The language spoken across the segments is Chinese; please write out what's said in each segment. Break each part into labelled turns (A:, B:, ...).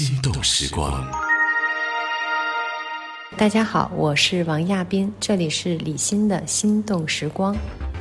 A: 心动时光。
B: 大家好，我是王亚斌，这里是李欣的心动时光。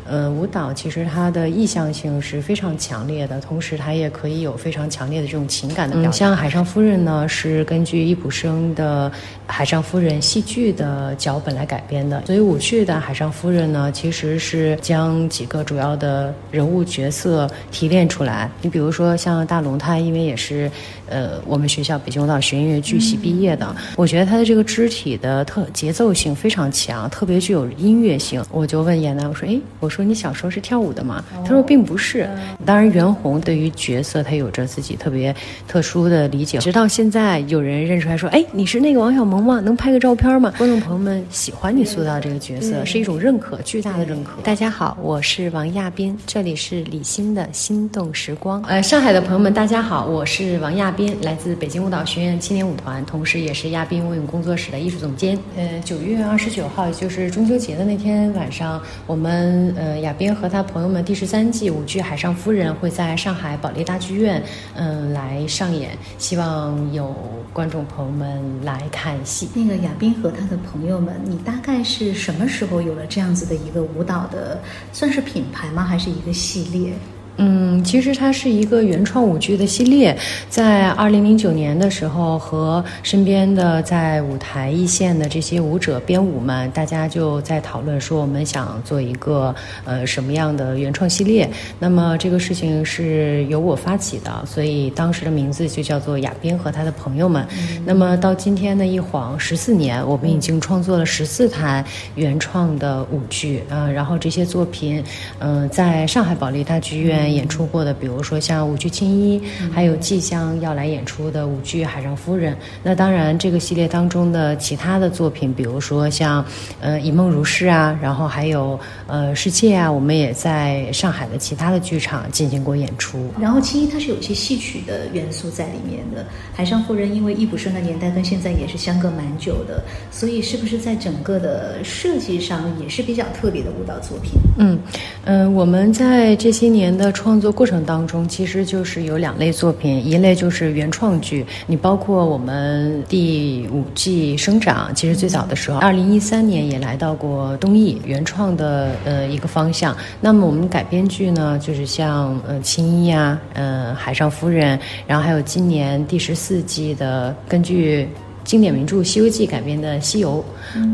B: 呃，舞蹈其实它的意向性是非常强烈的，同时它也可以有非常强烈的这种情感的表达。像《海上夫人》呢，是根据易卜生的《海上夫人》戏剧的脚本来改编的，所以舞剧的《海上夫人》呢，其实是将几个主要的人物角色提炼出来。你比如说像大龙，他因为也是呃我们学校北京舞蹈学院剧系毕业的，我觉得他的这个肢体的特节奏性非常强，特别具有音乐性。我就问严楠，我说，哎，我说。说你小时候是跳舞的吗？他说并不是。当然，袁弘对于角色他有着自己特别特殊的理解。直到现在，有人认出来说：“哎，你是那个王小蒙吗？能拍个照片吗？”观众朋友们喜欢你塑造这个角色，是一种认可，巨大的认可。大家好，我是王亚斌，这里是李欣的心动时光。呃，上海的朋友们，大家好，我是王亚斌，来自北京舞蹈学院青年舞团，同时也是亚斌舞影工作室的艺术总监。呃，九月二十九号，也就是中秋节的那天晚上，我们呃。呃，亚斌和他朋友们第十三季舞剧《海上夫人》会在上海保利大剧院，嗯，来上演。希望有观众朋友们来看戏。
C: 那个亚斌和他的朋友们，你大概是什么时候有了这样子的一个舞蹈的，算是品牌吗？还是一个系列？
B: 嗯，其实它是一个原创舞剧的系列，在二零零九年的时候，和身边的在舞台一线的这些舞者编舞们，大家就在讨论说，我们想做一个呃什么样的原创系列。那么这个事情是由我发起的，所以当时的名字就叫做亚斌和他的朋友们。那么到今天的一晃十四年，我们已经创作了十四台原创的舞剧啊，然后这些作品，嗯，在上海保利大剧院。演出过的，比如说像舞剧《青衣》，还有即将要来演出的舞剧《海上夫人》。那当然，这个系列当中的其他的作品，比如说像呃《以梦如诗》啊，然后还有呃《世界》啊，我们也在上海的其他的剧场进行过演出。
C: 然后《青衣》它是有一些戏曲的元素在里面的，《海上夫人》因为易卜生的年代跟现在也是相隔蛮久的，所以是不是在整个的设计上也是比较特别的舞蹈作品？
B: 嗯嗯，我们在这些年的。创作过程当中，其实就是有两类作品，一类就是原创剧。你包括我们第五季生长，其实最早的时候，二零一三年也来到过东艺原创的呃一个方向。那么我们改编剧呢，就是像呃青衣啊，呃海上夫人，然后还有今年第十四季的根据。经典名著《西游记》改编的《西游》，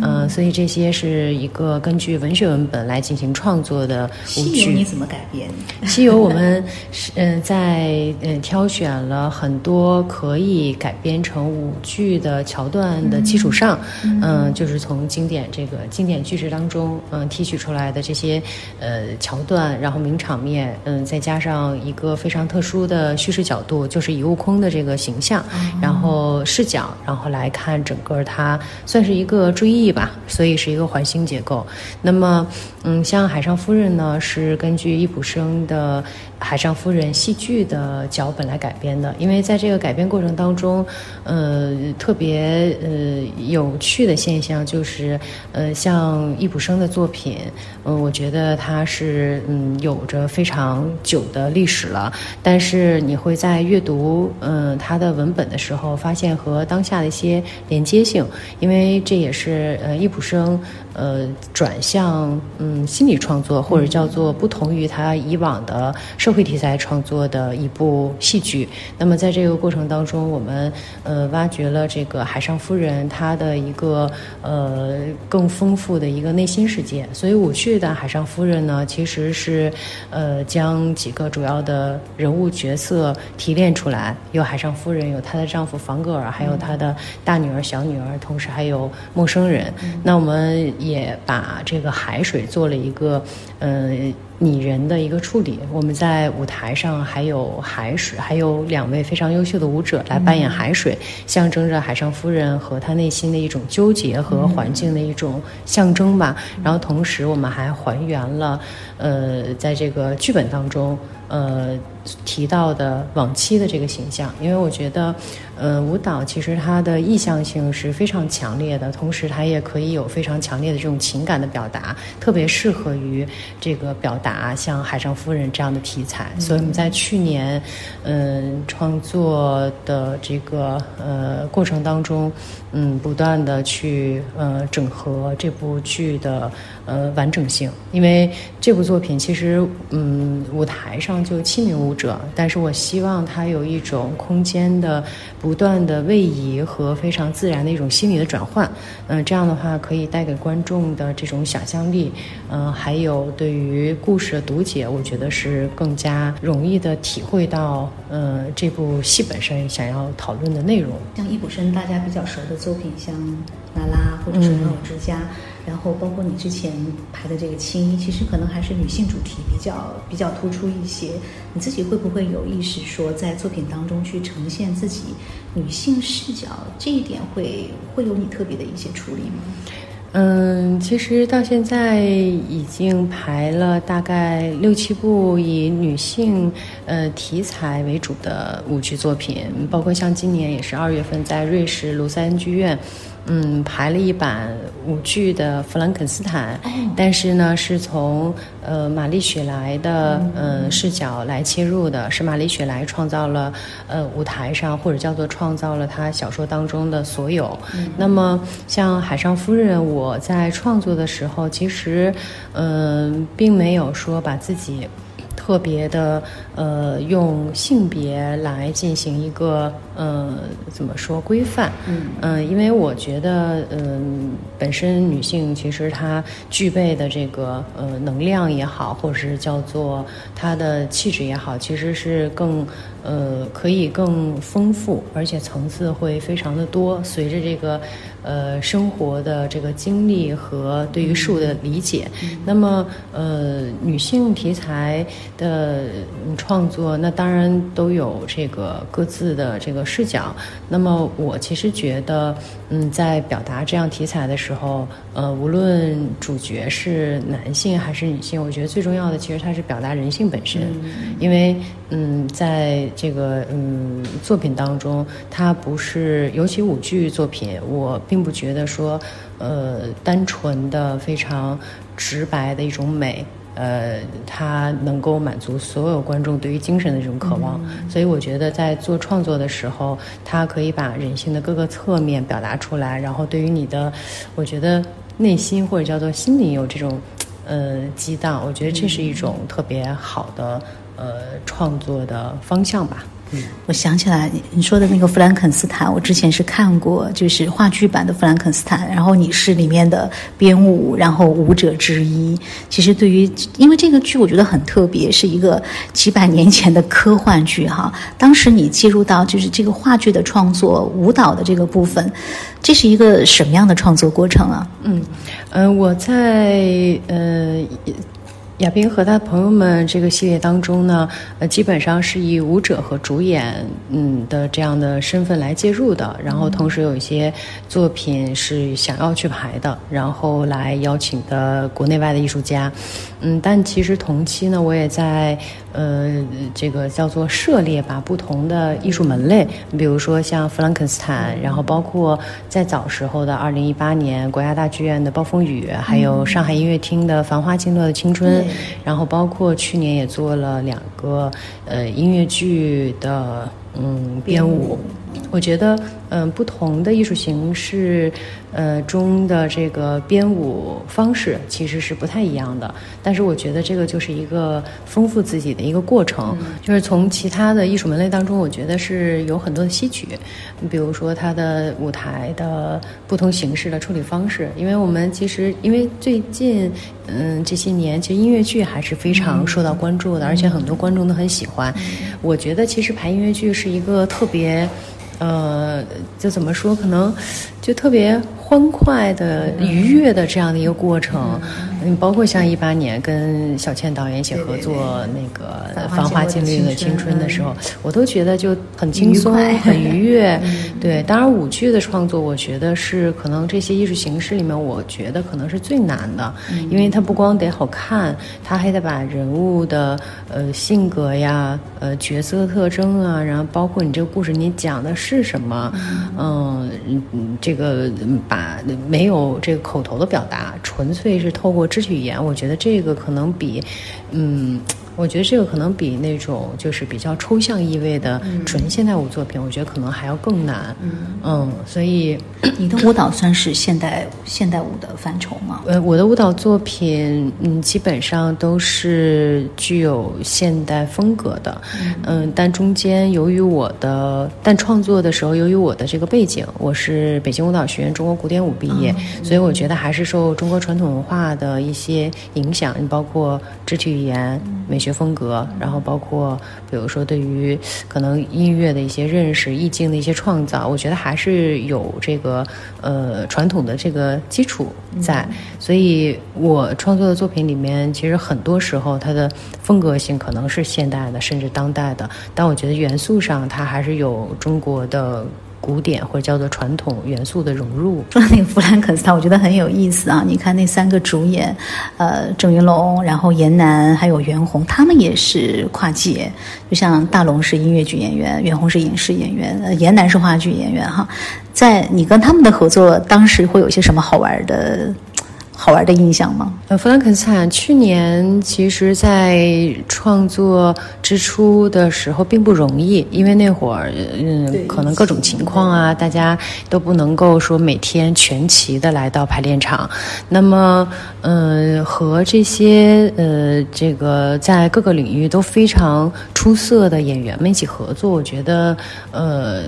B: 嗯，所以这些是一个根据文学文本来进行创作的舞剧。
C: 西游你怎么改编？
B: 西游我们是嗯在嗯挑选了很多可以改编成舞剧的桥段的基础上，嗯，就是从经典这个经典句式当中嗯提取出来的这些呃桥段，然后名场面，嗯，再加上一个非常特殊的叙事角度，就是以悟空的这个形象，然后视角，然后来。来看整个它算是一个追忆吧，所以是一个环形结构。那么，嗯，像《海上夫人》呢，是根据易卜生的《海上夫人》戏剧的脚本来改编的。因为在这个改编过程当中，呃，特别呃有趣的现象就是，呃，像易卜生的作品，嗯，我觉得它是嗯有着非常久的历史了。但是你会在阅读嗯他的文本的时候，发现和当下的一些连接性，因为这也是呃易卜生呃转向嗯。心理创作或者叫做不同于他以往的社会题材创作的一部戏剧。那么在这个过程当中，我们呃挖掘了这个海上夫人她的一个呃更丰富的一个内心世界。所以舞剧的海上夫人呢，其实是呃将几个主要的人物角色提炼出来，有海上夫人，有她的丈夫房格尔，还有她的。大女儿、小女儿，同时还有陌生人。那我们也把这个海水做了一个，呃，拟人的一个处理。我们在舞台上还有海水，还有两位非常优秀的舞者来扮演海水，象征着海上夫人和她内心的一种纠结和环境的一种象征吧。然后同时我们还还原了，呃，在这个剧本当中。呃，提到的往期的这个形象，因为我觉得，呃，舞蹈其实它的意向性是非常强烈的，同时它也可以有非常强烈的这种情感的表达，特别适合于这个表达像《海上夫人》这样的题材，所以我们在去年，嗯，创作的这个呃过程当中，嗯，不断的去呃整合这部剧的呃完整性，因为这部作品其实嗯舞台上就七名舞者，但是我希望它有一种空间的不断的位移和非常自然的一种心理的转换，嗯，这样的话可以带给观众的这种想象力，嗯，还有对于故事的读解，我觉得是更加容易的体会到，呃，这部戏本身想要讨论的内容。
C: 像易卜生大家比较熟的作品，像《娜拉》或者是《朋友之家》，然后包括你之前拍的这个《青衣》，其实可能还是女性主题比较比较突出一些。你自己会不会有意识说，在作品当中去呈现自己女性视角，这一点会会有你特别的一些处理吗？
B: 嗯，其实到现在已经排了大概六七部以女性呃题材为主的舞剧作品，包括像今年也是二月份在瑞士卢塞恩剧院。嗯，排了一版舞剧的《弗兰肯斯坦》，但是呢，是从呃玛丽雪莱的呃视角来切入的，是玛丽雪莱创造了呃舞台上或者叫做创造了她小说当中的所有。那么像《海上夫人》，我在创作的时候，其实嗯并没有说把自己。特别的，呃，用性别来进行一个，呃，怎么说规范？嗯嗯，因为我觉得，嗯，本身女性其实她具备的这个，呃，能量也好，或者是叫做她的气质也好，其实是更。呃，可以更丰富，而且层次会非常的多。随着这个，呃，生活的这个经历和对于事物的理解，那么，呃，女性题材的创作，那当然都有这个各自的这个视角。那么，我其实觉得，嗯，在表达这样题材的时候，呃，无论主角是男性还是女性，我觉得最重要的其实它是表达人性本身，因为，嗯，在这个嗯作品当中，它不是尤其舞剧作品，我并不觉得说，呃，单纯的非常直白的一种美，呃，它能够满足所有观众对于精神的这种渴望。所以我觉得在做创作的时候，它可以把人性的各个侧面表达出来，然后对于你的，我觉得内心或者叫做心灵有这种呃激荡，我觉得这是一种特别好的。呃，创作的方向吧。
C: 我想起来你说的那个《弗兰肯斯坦》，我之前是看过，就是话剧版的《弗兰肯斯坦》，然后你是里面的编舞，然后舞者之一。其实对于，因为这个剧我觉得很特别，是一个几百年前的科幻剧哈。当时你介入到就是这个话剧的创作、舞蹈的这个部分，这是一个什么样的创作过程啊？
B: 嗯，呃，我在呃。亚斌和他朋友们这个系列当中呢，呃，基本上是以舞者和主演嗯的这样的身份来介入的，然后同时有一些作品是想要去排的，然后来邀请的国内外的艺术家，嗯，但其实同期呢，我也在呃这个叫做涉猎吧不同的艺术门类，比如说像弗兰肯斯坦，然后包括在早时候的二零一八年国家大剧院的暴风雨，还有上海音乐厅的繁花尽落的青春。然后包括去年也做了两个呃音乐剧的嗯编舞，我觉得嗯不同的艺术形式。呃，中的这个编舞方式其实是不太一样的，但是我觉得这个就是一个丰富自己的一个过程，就是从其他的艺术门类当中，我觉得是有很多的吸取，你比如说它的舞台的不同形式的处理方式，因为我们其实因为最近嗯这些年，其实音乐剧还是非常受到关注的，而且很多观众都很喜欢。我觉得其实排音乐剧是一个特别。呃，就怎么说，可能就特别欢快的、愉悦的这样的一个过程。嗯，包括像一八年跟小倩导演一起合作那个《繁华经历的青春》的时候，我都觉得就很轻松、很愉悦。对，当然舞剧的创作，我觉得是可能这些艺术形式里面，我觉得可能是最难的，因为它不光得好看，它还得把人物的呃性格呀、呃角色特征啊，然后包括你这个故事你讲的是什么，嗯，这个把没有这个口头的表达，纯粹是透过。肢体语言，我觉得这个可能比，嗯。我觉得这个可能比那种就是比较抽象意味的纯现代舞作品，我觉得可能还要更难。嗯，所以
C: 你的舞蹈算是现代现代舞的范畴吗？
B: 呃，我的舞蹈作品，嗯，基本上都是具有现代风格的。嗯，但中间由于我的，但创作的时候，由于我的这个背景，我是北京舞蹈学院中国古典舞毕业，所以我觉得还是受中国传统文化的一些影响，你包括肢体语言、美。学风格，然后包括比如说对于可能音乐的一些认识、意境的一些创造，我觉得还是有这个呃传统的这个基础在。所以我创作的作品里面，其实很多时候它的风格性可能是现代的，甚至当代的，但我觉得元素上它还是有中国的。古典或者叫做传统元素的融入。
C: 说 到那个弗兰肯斯坦，我觉得很有意思啊！你看那三个主演，呃，郑云龙，然后严楠，还有袁弘，他们也是跨界。就像大龙是音乐剧演员，袁弘是影视演员，呃，严楠是话剧演员哈。在你跟他们的合作，当时会有些什么好玩的？好玩的印象吗？
B: 呃，弗兰肯斯坦去年其实，在创作之初的时候并不容易，因为那会儿，嗯，可能各种情况啊，大家都不能够说每天全齐的来到排练场。那么，嗯，和这些呃，这个在各个领域都非常出色的演员们一起合作，我觉得，呃。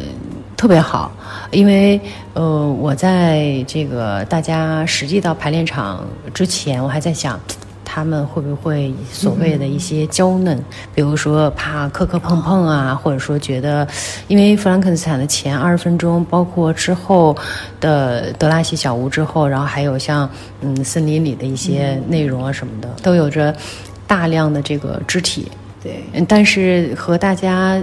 B: 特别好，因为呃，我在这个大家实际到排练场之前，我还在想，他们会不会所谓的一些娇嫩，比如说怕磕磕碰碰啊，或者说觉得，因为弗兰肯斯坦的前二十分钟，包括之后的德拉西小屋之后，然后还有像嗯森林里的一些内容啊什么的，都有着大量的这个肢体。
C: 对，
B: 但是和大家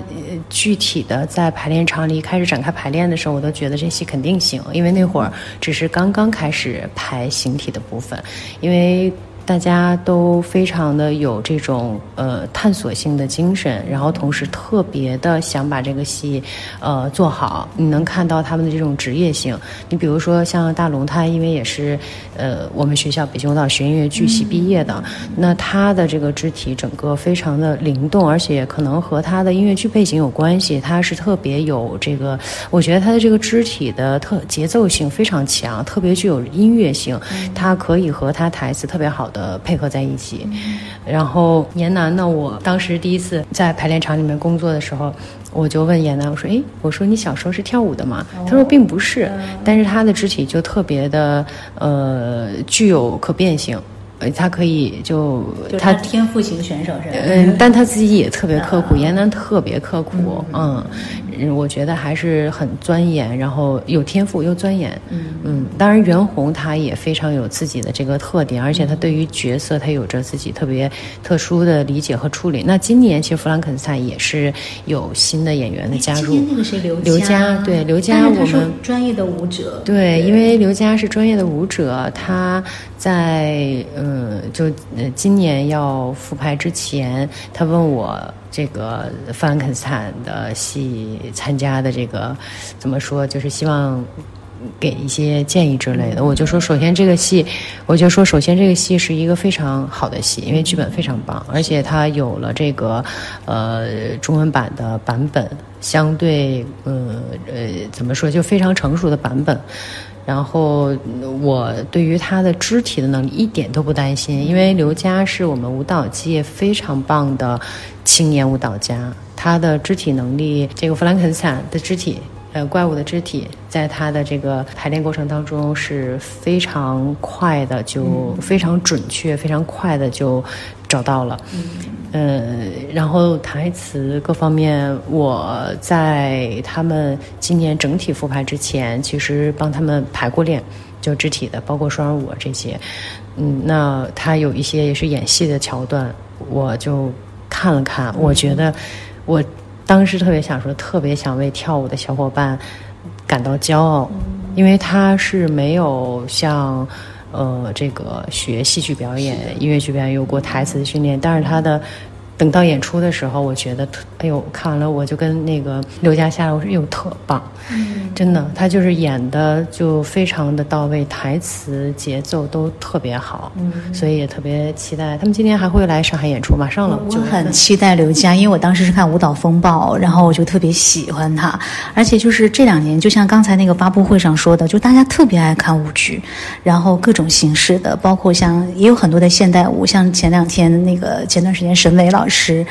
B: 具体的在排练场里开始展开排练的时候，我都觉得这戏肯定行，因为那会儿只是刚刚开始排形体的部分，因为。大家都非常的有这种呃探索性的精神，然后同时特别的想把这个戏呃做好。你能看到他们的这种职业性。你比如说像大龙，他因为也是呃我们学校北京舞蹈学院音乐剧系毕业的，那他的这个肢体整个非常的灵动，而且可能和他的音乐剧背景有关系。他是特别有这个，我觉得他的这个肢体的特节奏性非常强，特别具有音乐性。他可以和他台词特别好。的配合在一起，然后严楠呢？我当时第一次在排练场里面工作的时候，我就问严楠，我说：“哎，我说你小时候是跳舞的吗？”他说：“并不是，但是他的肢体就特别的呃具有可变性。”他可以就
C: 他天赋型选手是吧？
B: 嗯，但他自己也特别刻苦，严楠特别刻苦，嗯，我觉得还是很钻研，然后有天赋又钻研，嗯嗯。当然，袁弘他也非常有自己的这个特点，而且他对于角色他有着自己特别特殊的理解和处理。那今年其实弗兰肯斯坦也是有新的演员的加入，
C: 今那个谁刘
B: 刘佳，对刘佳，我们
C: 专业的舞者，
B: 对，因为刘佳是专业的舞者，他在嗯。嗯，就呃，今年要复拍之前，他问我这个弗兰肯斯坦的戏参加的这个怎么说，就是希望给一些建议之类的。我就说，首先这个戏，我就说，首先这个戏是一个非常好的戏，因为剧本非常棒，而且它有了这个呃中文版的版本，相对呃呃怎么说，就非常成熟的版本。然后我对于他的肢体的能力一点都不担心，因为刘佳是我们舞蹈界非常棒的青年舞蹈家，他的肢体能力，这个弗兰肯斯坦的肢体，呃，怪物的肢体，在他的这个排练过程当中是非常快的，就非常准确，非常快的就找到了。嗯，然后台词各方面，我在他们今年整体复排之前，其实帮他们排过练，就肢体的，包括双人舞这些。嗯，那他有一些也是演戏的桥段，我就看了看，我觉得我当时特别想说，特别想为跳舞的小伙伴感到骄傲，因为他是没有像。呃，这个学戏剧表演、音乐剧表演有过台词训练，但是他的等到演出的时候，我觉得特，哎呦，看完了我就跟那个刘佳下来，我说，哎呦，特棒，
C: 嗯，
B: 真的，他就是演的就非常的到位，台词节奏都特别好，
C: 嗯。
B: 所以也特别期待。他们今天还会来上海演出，马上了，
C: 我很期待刘佳，因为我当时是看《舞蹈风暴》，然后我就特别喜欢她，而且就是这两年，就像刚才那个发布会上说的，就大家特别爱看舞剧，然后各种形式的，包括像也有很多的现代舞，像前两天那个前段时间沈伟老师，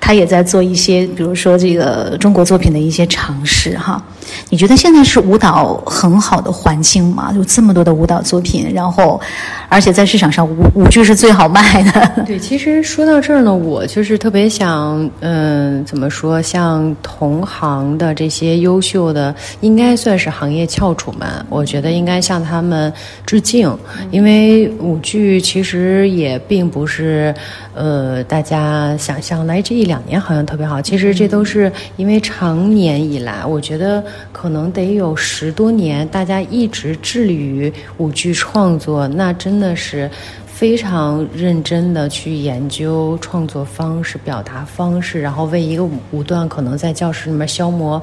C: 他也在做一些，比如说这个中国作品的一些尝试哈。你觉得现在是舞蹈很好的环境吗？有这么多的舞蹈作品，然后而且在市场上舞舞剧是最好卖的。
B: 对，其实说到这儿呢，我就是特别想，嗯，怎么说，像同行的这些优秀的，应该算是行业翘楚们，我觉得应该向他们致敬，因为舞剧其实也并不是，呃，大家想象来这一两年好像特别好，其实这都是因为长年以来，我觉得可能得有十多年，大家一直致力于舞剧创作，那真的是。非常认真的去研究创作方式、表达方式，然后为一个舞舞段可能在教室里面消磨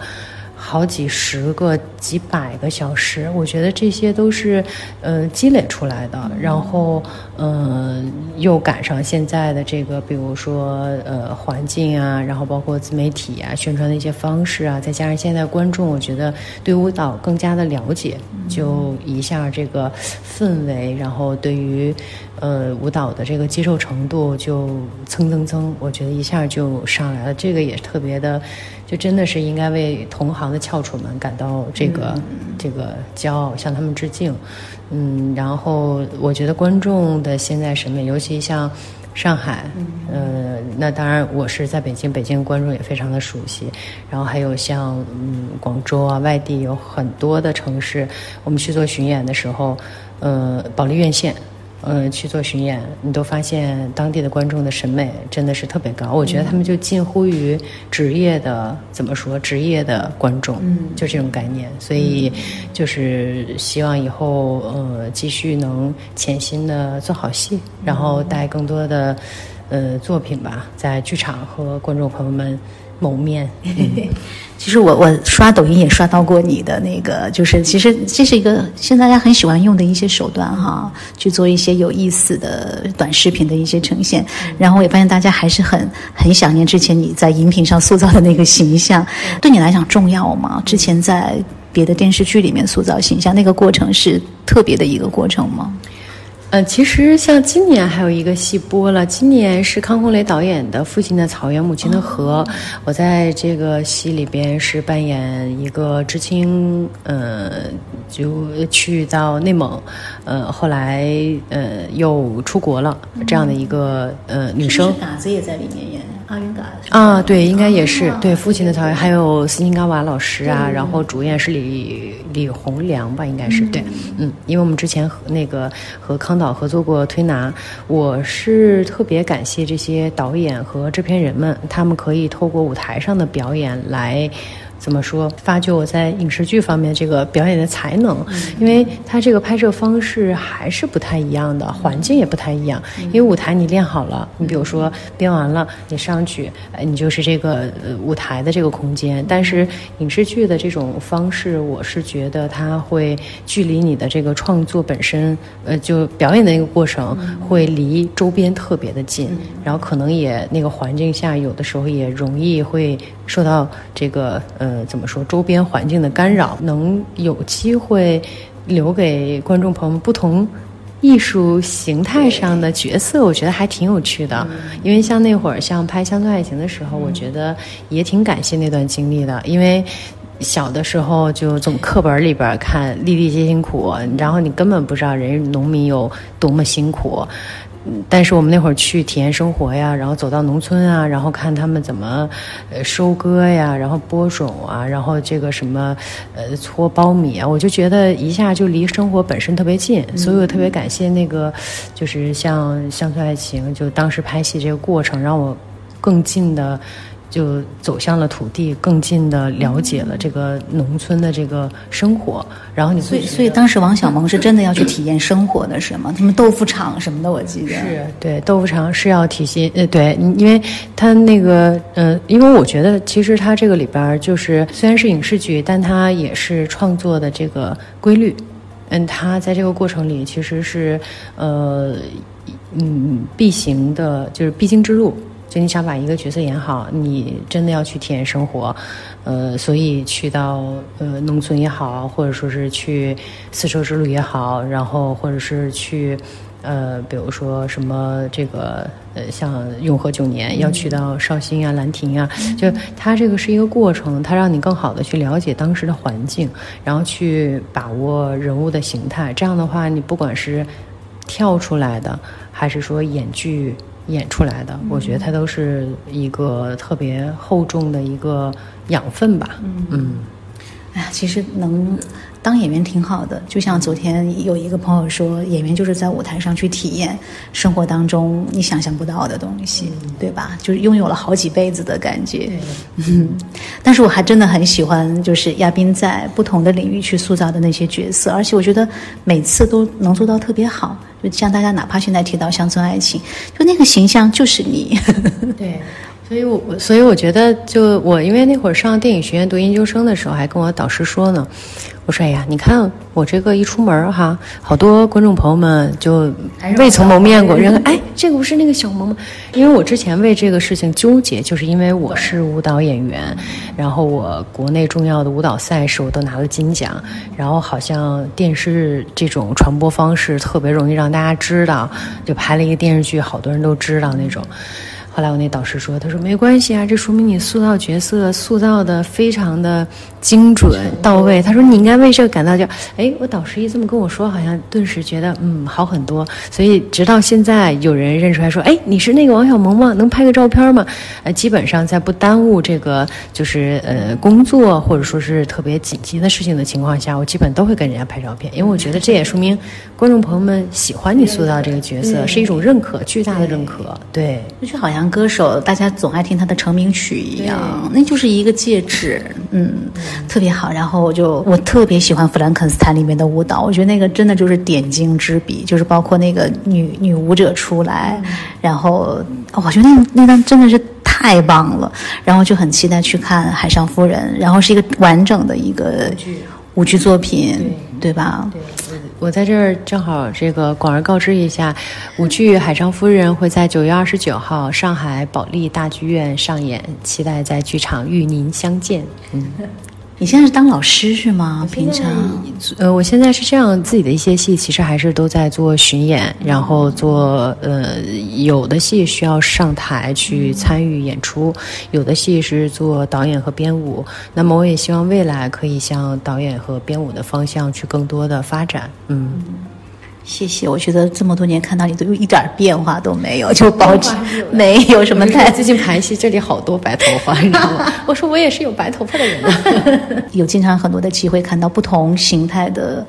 B: 好几十个、几百个小时。我觉得这些都是呃积累出来的，然后嗯、呃又赶上现在的这个，比如说呃环境啊，然后包括自媒体啊、宣传的一些方式啊，再加上现在观众，我觉得对舞蹈更加的了解，就一下这个氛围，然后对于。呃，舞蹈的这个接受程度就蹭蹭蹭，我觉得一下就上来了。这个也特别的，就真的是应该为同行的翘楚们感到这个、这个骄傲，向他们致敬。嗯，然后我觉得观众的现在审美，尤其像上海，呃，那当然我是在北京，北京观众也非常的熟悉。然后还有像嗯广州啊，外地有很多的城市，我们去做巡演的时候，呃，保利院线。呃，去做巡演，你都发现当地的观众的审美真的是特别高。我觉得他们就近乎于职业的，怎么说，职业的观众，
C: 嗯
B: 就这种概念。所以就是希望以后呃继续能潜心的做好戏，然后带更多的呃作品吧，在剧场和观众朋友们谋面。
C: 其实我我刷抖音也刷到过你的那个，就是其实这是一个现在大家很喜欢用的一些手段哈，去做一些有意思的短视频的一些呈现。然后我也发现大家还是很很想念之前你在荧屏上塑造的那个形象，对你来讲重要吗？之前在别的电视剧里面塑造形象，那个过程是特别的一个过程吗？
B: 呃，其实像今年还有一个戏播了，今年是康洪雷导演的《父亲的草原，母亲的河》，我在这个戏里边是扮演一个知青，呃，就去到内蒙，呃，后来呃又出国了这样的一个呃女生。
C: 嘎子也在里面演阿云嘎
B: 啊，对，应该也是对《父亲的草原》，还有斯琴高娃老师啊，然后主演是李李洪良吧，应该是对，嗯，因为我们之前和那个和康导合作过推拿，我是特别感谢这些导演和制片人们，他们可以透过舞台上的表演来。怎么说？发掘我在影视剧方面这个表演的才能，因为它这个拍摄方式还是不太一样的，环境也不太一样。因为舞台你练好了，你比如说编完了，你上去，哎，你就是这个呃舞台的这个空间。但是影视剧的这种方式，我是觉得它会距离你的这个创作本身，呃，就表演的那个过程会离周边特别的近，然后可能也那个环境下，有的时候也容易会受到这个呃。呃，怎么说？周边环境的干扰，能有机会留给观众朋友们不同艺术形态上的角色，我觉得还挺有趣的。因为像那会儿，像拍《乡村爱情》的时候，我觉得也挺感谢那段经历的，因为。小的时候就从课本里边看“粒粒皆辛苦”，然后你根本不知道人农民有多么辛苦。但是我们那会儿去体验生活呀，然后走到农村啊，然后看他们怎么呃收割呀，然后播种啊，然后这个什么呃搓苞米啊，我就觉得一下就离生活本身特别近，所以我特别感谢那个就是像《乡村爱情》，就当时拍戏这个过程，让我更近的就走向了土地，更近的了解了这个农村的这个生活。然后你
C: 所以，所以当时王小蒙是真的要去体验生活的，是吗？他们豆腐厂什么的，我记得
B: 是对豆腐厂是要体现呃，对，因为他那个呃，因为我觉得其实他这个里边就是虽然是影视剧，但它也是创作的这个规律。嗯，他在这个过程里其实是呃嗯必行的，就是必经之路。就你想把一个角色演好，你真的要去体验生活，呃，所以去到呃农村也好，或者说是去丝绸之路也好，然后或者是去呃，比如说什么这个呃，像永和九年要去到绍兴啊、兰亭啊，就它这个是一个过程，它让你更好的去了解当时的环境，然后去把握人物的形态。这样的话，你不管是跳出来的，还是说演剧。演出来的，我觉得它都是一个特别厚重的一个养分吧。嗯，
C: 哎呀，其实能当演员挺好的。就像昨天有一个朋友说，演员就是在舞台上去体验生活当中你想象不到的东西，对吧？就是拥有了好几辈子的感觉。嗯，但是我还真的很喜欢，就是亚斌在不同的领域去塑造的那些角色，而且我觉得每次都能做到特别好。就像大家哪怕现在提到乡村爱情，就那个形象就是你。
B: 对，所以我所以我觉得，就我因为那会儿上电影学院读研究生的时候，还跟我导师说呢。我说：“哎呀，你看我这个一出门哈，好多观众朋友们就未曾谋面过，人哎，这个不是那个小萌吗？因为我之前为这个事情纠结，就是因为我是舞蹈演员，然后我国内重要的舞蹈赛事我都拿了金奖，然后好像电视这种传播方式特别容易让大家知道，就拍了一个电视剧，好多人都知道那种。”后来我那导师说：“他说没关系啊，这说明你塑造角色塑造的非常的精准到位。”他说：“你应该为这个感到就……哎，我导师一这么跟我说，好像顿时觉得嗯好很多。所以直到现在有人认出来说：‘哎，你是那个王小萌吗？能拍个照片吗？’呃，基本上在不耽误这个就是呃工作或者说是特别紧急的事情的情况下，我基本都会跟人家拍照片，因为我觉得这也说明观众朋友们喜欢你塑造这个角色是一种认可，巨大的认可。对，
C: 就好像。”歌手，大家总爱听他的成名曲一样，那就是一个戒指，嗯，特别好。然后我就我特别喜欢《弗兰肯斯坦》里面的舞蹈，我觉得那个真的就是点睛之笔，就是包括那个女女舞者出来，然后我觉得那那段真的是太棒了。然后就很期待去看《海上夫人》，然后是一个完整的一个舞剧作品，对吧？
B: 我在这儿正好这个广而告之一下，舞剧《海上夫人》会在九月二十九号上海保利大剧院上演，期待在剧场与您相见。嗯。
C: 你现在是当老师是吗？平常，
B: 呃，我现在是这样，自己的一些戏其实还是都在做巡演，然后做呃，有的戏需要上台去参与演出，有的戏是做导演和编舞。那么我也希望未来可以向导演和编舞的方向去更多的发展。嗯。
C: 谢谢，我觉得这么多年看到你都有一点变化都没有，就保持没有什么太。
B: 最近排戏这里好多白头发，你知道吗？我说我也是有白头发的人。
C: 有经常很多的机会看到不同形态的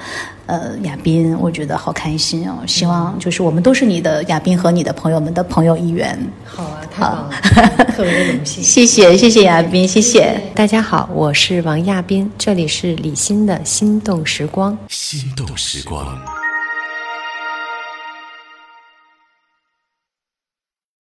C: 呃亚斌，我觉得好开心哦。希望就是我们都是你的亚斌和你的朋友们的朋友一员。
B: 好啊，太棒了，特别荣幸。
C: 谢谢谢谢亚斌，谢谢
B: 大家好，我是王亚斌，这里是李欣的心动时光，
A: 心动时光。